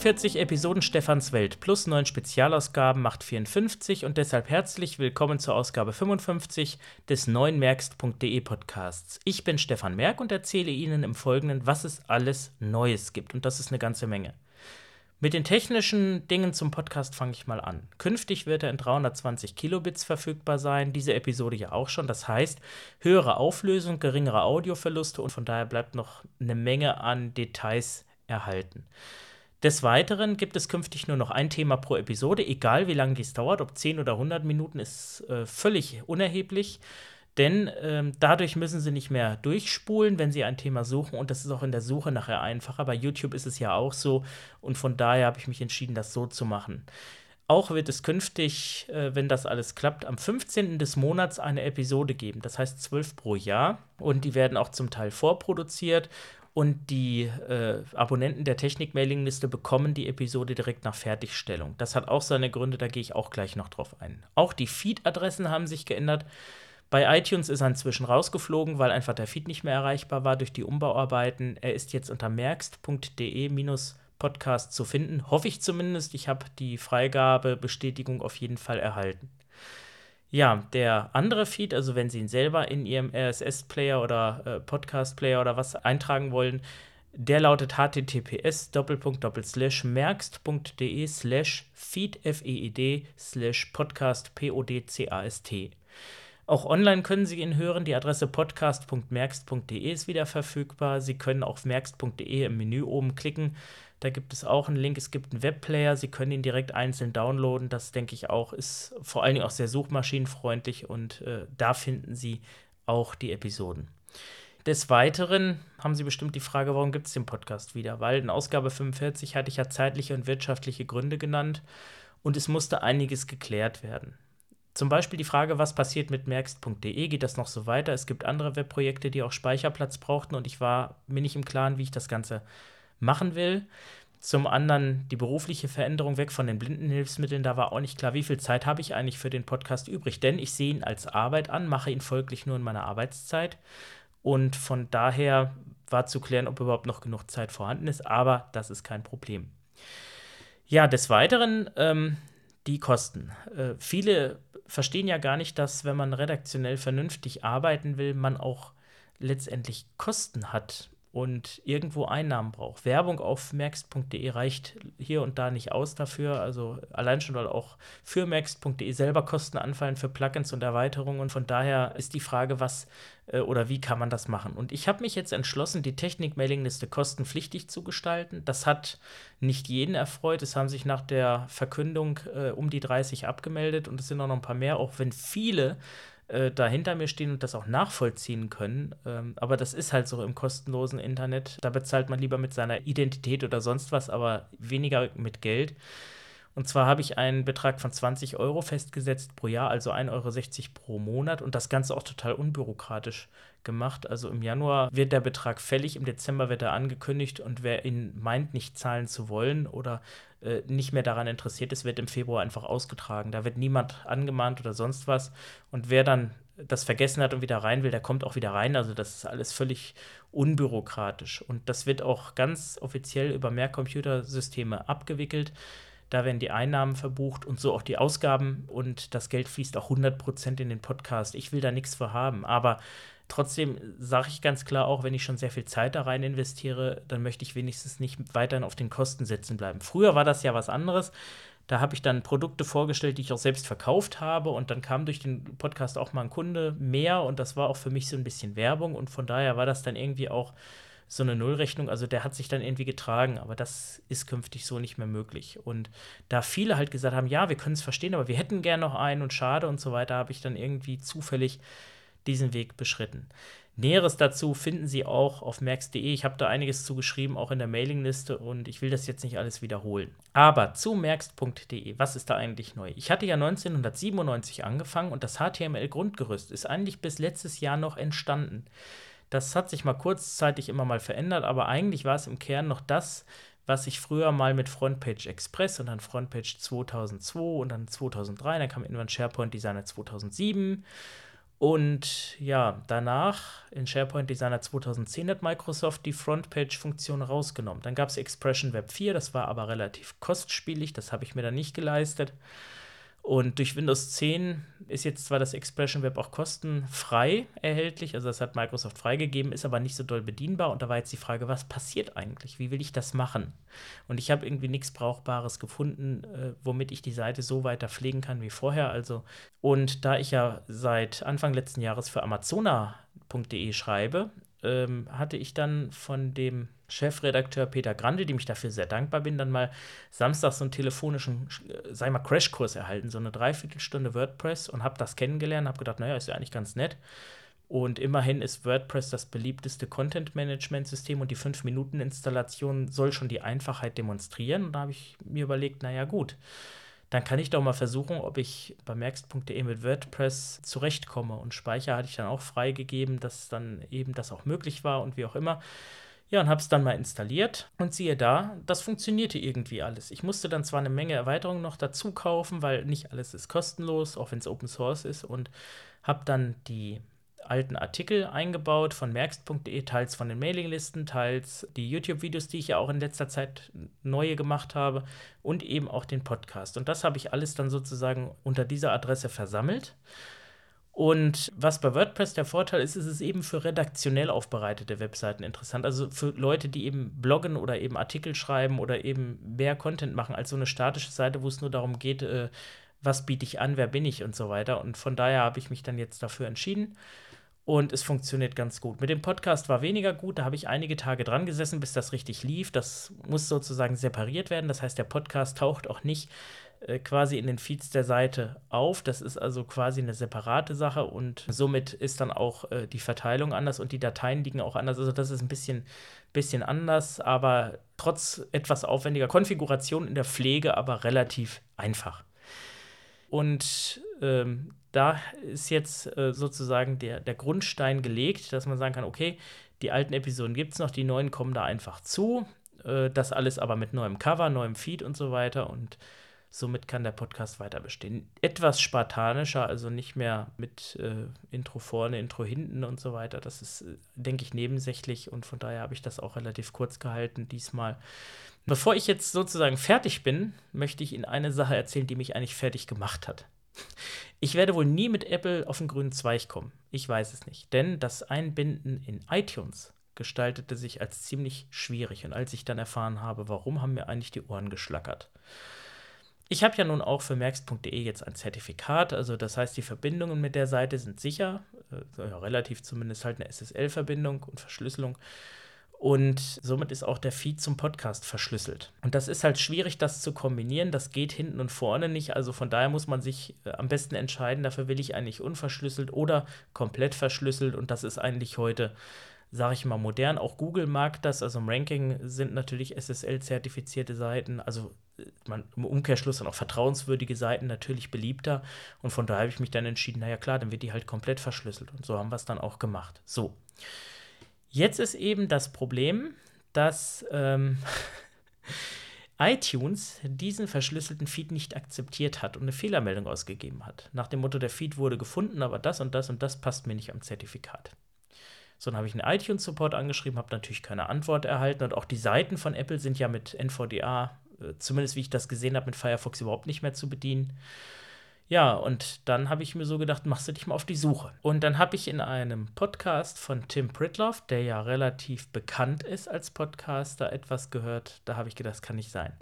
45 Episoden Stefans Welt plus 9 Spezialausgaben macht 54 und deshalb herzlich willkommen zur Ausgabe 55 des neuen Merkst.de Podcasts. Ich bin Stefan Merk und erzähle Ihnen im Folgenden, was es alles Neues gibt und das ist eine ganze Menge. Mit den technischen Dingen zum Podcast fange ich mal an. Künftig wird er in 320 Kilobits verfügbar sein, diese Episode ja auch schon. Das heißt, höhere Auflösung, geringere Audioverluste und von daher bleibt noch eine Menge an Details erhalten. Des Weiteren gibt es künftig nur noch ein Thema pro Episode, egal wie lange dies dauert, ob 10 oder 100 Minuten ist äh, völlig unerheblich. Denn ähm, dadurch müssen sie nicht mehr durchspulen, wenn sie ein Thema suchen. Und das ist auch in der Suche nachher einfacher. Bei YouTube ist es ja auch so. Und von daher habe ich mich entschieden, das so zu machen. Auch wird es künftig, äh, wenn das alles klappt, am 15. des Monats eine Episode geben. Das heißt 12 pro Jahr. Und die werden auch zum Teil vorproduziert. Und die äh, Abonnenten der Technik-Mailing-Liste bekommen die Episode direkt nach Fertigstellung. Das hat auch seine Gründe, da gehe ich auch gleich noch drauf ein. Auch die Feed-Adressen haben sich geändert. Bei iTunes ist er inzwischen rausgeflogen, weil einfach der Feed nicht mehr erreichbar war durch die Umbauarbeiten. Er ist jetzt unter merkst.de-podcast zu finden. Hoffe ich zumindest. Ich habe die Freigabebestätigung auf jeden Fall erhalten. Ja, der andere Feed, also wenn Sie ihn selber in Ihrem RSS-Player oder äh, Podcast-Player oder was eintragen wollen, der lautet https merkst.de slash feed feed slash podcast p-o-d-c-a-s-t. Auch online können Sie ihn hören. Die Adresse podcast.merkst.de ist wieder verfügbar. Sie können auf merkst.de im Menü oben klicken. Da gibt es auch einen Link. Es gibt einen Webplayer. Sie können ihn direkt einzeln downloaden. Das denke ich auch ist vor allen Dingen auch sehr suchmaschinenfreundlich und äh, da finden Sie auch die Episoden. Des Weiteren haben Sie bestimmt die Frage, warum gibt es den Podcast wieder? Weil in Ausgabe 45 hatte ich ja zeitliche und wirtschaftliche Gründe genannt und es musste einiges geklärt werden. Zum Beispiel die Frage, was passiert mit merkst.de, geht das noch so weiter? Es gibt andere Webprojekte, die auch Speicherplatz brauchten und ich war mir nicht im Klaren, wie ich das Ganze machen will. Zum anderen die berufliche Veränderung weg von den Blindenhilfsmitteln. Da war auch nicht klar, wie viel Zeit habe ich eigentlich für den Podcast übrig. Denn ich sehe ihn als Arbeit an, mache ihn folglich nur in meiner Arbeitszeit. Und von daher war zu klären, ob überhaupt noch genug Zeit vorhanden ist. Aber das ist kein Problem. Ja, des Weiteren ähm, die Kosten. Äh, viele verstehen ja gar nicht, dass wenn man redaktionell vernünftig arbeiten will, man auch letztendlich Kosten hat und irgendwo Einnahmen braucht. Werbung auf merkst.de reicht hier und da nicht aus dafür. Also allein schon, weil auch für merkst.de selber Kosten anfallen für Plugins und Erweiterungen. Und von daher ist die Frage, was äh, oder wie kann man das machen? Und ich habe mich jetzt entschlossen, die Technik-Mailingliste kostenpflichtig zu gestalten. Das hat nicht jeden erfreut. Es haben sich nach der Verkündung äh, um die 30 abgemeldet und es sind auch noch ein paar mehr, auch wenn viele äh, da hinter mir stehen und das auch nachvollziehen können. Ähm, aber das ist halt so im kostenlosen Internet. Da bezahlt man lieber mit seiner Identität oder sonst was, aber weniger mit Geld. Und zwar habe ich einen Betrag von 20 Euro festgesetzt pro Jahr, also 1,60 Euro pro Monat und das Ganze auch total unbürokratisch gemacht. Also im Januar wird der Betrag fällig, im Dezember wird er angekündigt und wer ihn meint, nicht zahlen zu wollen oder äh, nicht mehr daran interessiert ist, wird im Februar einfach ausgetragen. Da wird niemand angemahnt oder sonst was. Und wer dann das vergessen hat und wieder rein will, der kommt auch wieder rein. Also das ist alles völlig unbürokratisch. Und das wird auch ganz offiziell über mehr Computersysteme abgewickelt. Da werden die Einnahmen verbucht und so auch die Ausgaben und das Geld fließt auch 100% in den Podcast. Ich will da nichts für haben, aber trotzdem sage ich ganz klar auch, wenn ich schon sehr viel Zeit da rein investiere, dann möchte ich wenigstens nicht weiterhin auf den Kosten sitzen bleiben. Früher war das ja was anderes. Da habe ich dann Produkte vorgestellt, die ich auch selbst verkauft habe und dann kam durch den Podcast auch mal ein Kunde mehr und das war auch für mich so ein bisschen Werbung und von daher war das dann irgendwie auch so eine Nullrechnung. Also der hat sich dann irgendwie getragen, aber das ist künftig so nicht mehr möglich. Und da viele halt gesagt haben, ja, wir können es verstehen, aber wir hätten gern noch einen und schade und so weiter, habe ich dann irgendwie zufällig diesen Weg beschritten. Näheres dazu finden Sie auch auf merx.de. Ich habe da einiges zugeschrieben, auch in der Mailingliste und ich will das jetzt nicht alles wiederholen. Aber zu merx.de, was ist da eigentlich neu? Ich hatte ja 1997 angefangen und das HTML-Grundgerüst ist eigentlich bis letztes Jahr noch entstanden. Das hat sich mal kurzzeitig immer mal verändert, aber eigentlich war es im Kern noch das, was ich früher mal mit Frontpage Express und dann Frontpage 2002 und dann 2003, dann kam irgendwann SharePoint Designer 2007 Und ja, danach in SharePoint Designer 2010 hat Microsoft die Frontpage-Funktion rausgenommen. Dann gab es Expression Web 4, das war aber relativ kostspielig, das habe ich mir dann nicht geleistet. Und durch Windows 10 ist jetzt zwar das Expression Web auch kostenfrei erhältlich, also das hat Microsoft freigegeben, ist aber nicht so doll bedienbar. Und da war jetzt die Frage, was passiert eigentlich? Wie will ich das machen? Und ich habe irgendwie nichts Brauchbares gefunden, äh, womit ich die Seite so weiter pflegen kann wie vorher. Also, und da ich ja seit Anfang letzten Jahres für Amazona.de schreibe, ähm, hatte ich dann von dem Chefredakteur Peter Grande, dem ich dafür sehr dankbar bin, dann mal samstags so einen telefonischen, äh, sei mal, Crashkurs erhalten, so eine Dreiviertelstunde WordPress und habe das kennengelernt, habe gedacht, naja, ist ja eigentlich ganz nett. Und immerhin ist WordPress das beliebteste Content-Management-System und die 5-Minuten-Installation soll schon die Einfachheit demonstrieren. Und da habe ich mir überlegt, naja, gut, dann kann ich doch mal versuchen, ob ich bei merkst.de mit WordPress zurechtkomme. Und Speicher hatte ich dann auch freigegeben, dass dann eben das auch möglich war und wie auch immer. Ja, und habe es dann mal installiert und siehe da, das funktionierte irgendwie alles. Ich musste dann zwar eine Menge Erweiterungen noch dazu kaufen, weil nicht alles ist kostenlos, auch wenn es Open Source ist und habe dann die alten Artikel eingebaut von merkst.de, teils von den Mailinglisten, teils die YouTube-Videos, die ich ja auch in letzter Zeit neue gemacht habe und eben auch den Podcast. Und das habe ich alles dann sozusagen unter dieser Adresse versammelt. Und was bei WordPress der Vorteil ist, ist es eben für redaktionell aufbereitete Webseiten interessant. Also für Leute, die eben bloggen oder eben Artikel schreiben oder eben mehr Content machen als so eine statische Seite, wo es nur darum geht, äh, was biete ich an, wer bin ich und so weiter. Und von daher habe ich mich dann jetzt dafür entschieden und es funktioniert ganz gut. Mit dem Podcast war weniger gut, da habe ich einige Tage dran gesessen, bis das richtig lief. Das muss sozusagen separiert werden. Das heißt, der Podcast taucht auch nicht äh, quasi in den Feeds der Seite auf. Das ist also quasi eine separate Sache und somit ist dann auch äh, die Verteilung anders und die Dateien liegen auch anders. Also das ist ein bisschen, bisschen anders, aber trotz etwas aufwendiger Konfiguration in der Pflege, aber relativ einfach. Und ähm, da ist jetzt äh, sozusagen der, der Grundstein gelegt, dass man sagen kann, okay, die alten Episoden gibt es noch, die neuen kommen da einfach zu. Äh, das alles aber mit neuem Cover, neuem Feed und so weiter. Und somit kann der Podcast weiter bestehen. Etwas spartanischer, also nicht mehr mit äh, Intro vorne, Intro hinten und so weiter. Das ist, äh, denke ich, nebensächlich und von daher habe ich das auch relativ kurz gehalten diesmal. Bevor ich jetzt sozusagen fertig bin, möchte ich Ihnen eine Sache erzählen, die mich eigentlich fertig gemacht hat. Ich werde wohl nie mit Apple auf den grünen Zweig kommen. Ich weiß es nicht. Denn das Einbinden in iTunes gestaltete sich als ziemlich schwierig. Und als ich dann erfahren habe, warum, haben mir eigentlich die Ohren geschlackert. Ich habe ja nun auch für merks.de jetzt ein Zertifikat, also das heißt, die Verbindungen mit der Seite sind sicher, äh, relativ zumindest halt eine SSL-Verbindung und Verschlüsselung. Und somit ist auch der Feed zum Podcast verschlüsselt. Und das ist halt schwierig, das zu kombinieren. Das geht hinten und vorne nicht. Also von daher muss man sich äh, am besten entscheiden, dafür will ich eigentlich unverschlüsselt oder komplett verschlüsselt. Und das ist eigentlich heute, sage ich mal, modern. Auch Google mag das. Also im Ranking sind natürlich SSL-zertifizierte Seiten, also äh, man, im Umkehrschluss dann auch vertrauenswürdige Seiten natürlich beliebter. Und von daher habe ich mich dann entschieden, naja klar, dann wird die halt komplett verschlüsselt. Und so haben wir es dann auch gemacht. So. Jetzt ist eben das Problem, dass ähm, iTunes diesen verschlüsselten Feed nicht akzeptiert hat und eine Fehlermeldung ausgegeben hat. Nach dem Motto, der Feed wurde gefunden, aber das und das und das passt mir nicht am Zertifikat. So, dann habe ich einen iTunes-Support angeschrieben, habe natürlich keine Antwort erhalten und auch die Seiten von Apple sind ja mit NVDA, äh, zumindest wie ich das gesehen habe, mit Firefox überhaupt nicht mehr zu bedienen. Ja, und dann habe ich mir so gedacht, machst du dich mal auf die Suche. Und dann habe ich in einem Podcast von Tim Pritloff, der ja relativ bekannt ist als Podcaster, etwas gehört. Da habe ich gedacht, das kann nicht sein.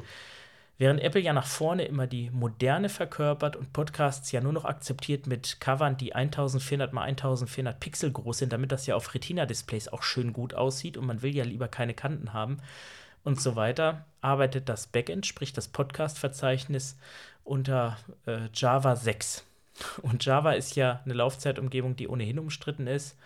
Während Apple ja nach vorne immer die Moderne verkörpert und Podcasts ja nur noch akzeptiert mit Covern, die 1400 mal 1400 Pixel groß sind, damit das ja auf Retina-Displays auch schön gut aussieht und man will ja lieber keine Kanten haben und so weiter, arbeitet das Backend, sprich das Podcast-Verzeichnis unter äh, Java 6. Und Java ist ja eine Laufzeitumgebung, die ohnehin umstritten ist.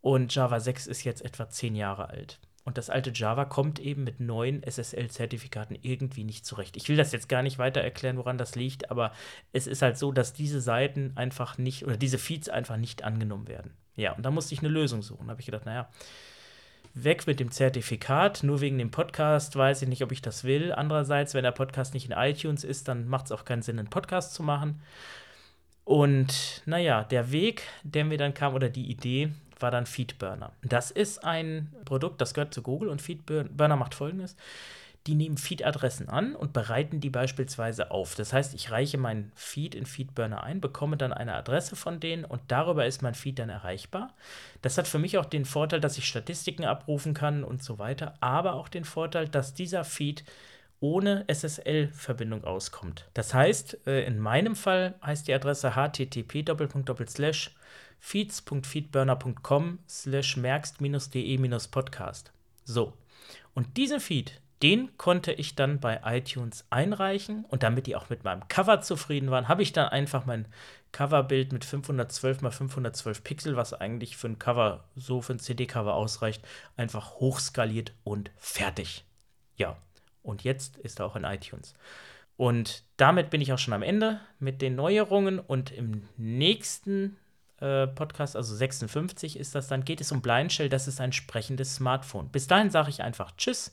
Und Java 6 ist jetzt etwa zehn Jahre alt. Und das alte Java kommt eben mit neuen SSL-Zertifikaten irgendwie nicht zurecht. Ich will das jetzt gar nicht weiter erklären, woran das liegt, aber es ist halt so, dass diese Seiten einfach nicht oder diese Feeds einfach nicht angenommen werden. Ja, und da musste ich eine Lösung suchen. Da habe ich gedacht, naja, weg mit dem Zertifikat. Nur wegen dem Podcast weiß ich nicht, ob ich das will. Andererseits, wenn der Podcast nicht in iTunes ist, dann macht es auch keinen Sinn, einen Podcast zu machen. Und naja, der Weg, der mir dann kam, oder die Idee, war dann Feedburner. Das ist ein Produkt, das gehört zu Google und Feedburner macht folgendes. Die nehmen Feed-Adressen an und bereiten die beispielsweise auf. Das heißt, ich reiche meinen Feed in Feedburner ein, bekomme dann eine Adresse von denen und darüber ist mein Feed dann erreichbar. Das hat für mich auch den Vorteil, dass ich Statistiken abrufen kann und so weiter, aber auch den Vorteil, dass dieser Feed ohne SSL-Verbindung auskommt. Das heißt, äh, in meinem Fall heißt die Adresse http feeds.feedburner.com slash merkst-de-podcast. So, und diesen Feed, den konnte ich dann bei iTunes einreichen und damit die auch mit meinem Cover zufrieden waren, habe ich dann einfach mein Coverbild mit 512 x 512 Pixel, was eigentlich für ein Cover, so für ein CD-Cover ausreicht, einfach hochskaliert und fertig. Ja, und jetzt ist er auch in iTunes. Und damit bin ich auch schon am Ende mit den Neuerungen und im nächsten äh, Podcast, also 56 ist das dann, geht es um Blindshell, das ist ein sprechendes Smartphone. Bis dahin sage ich einfach Tschüss,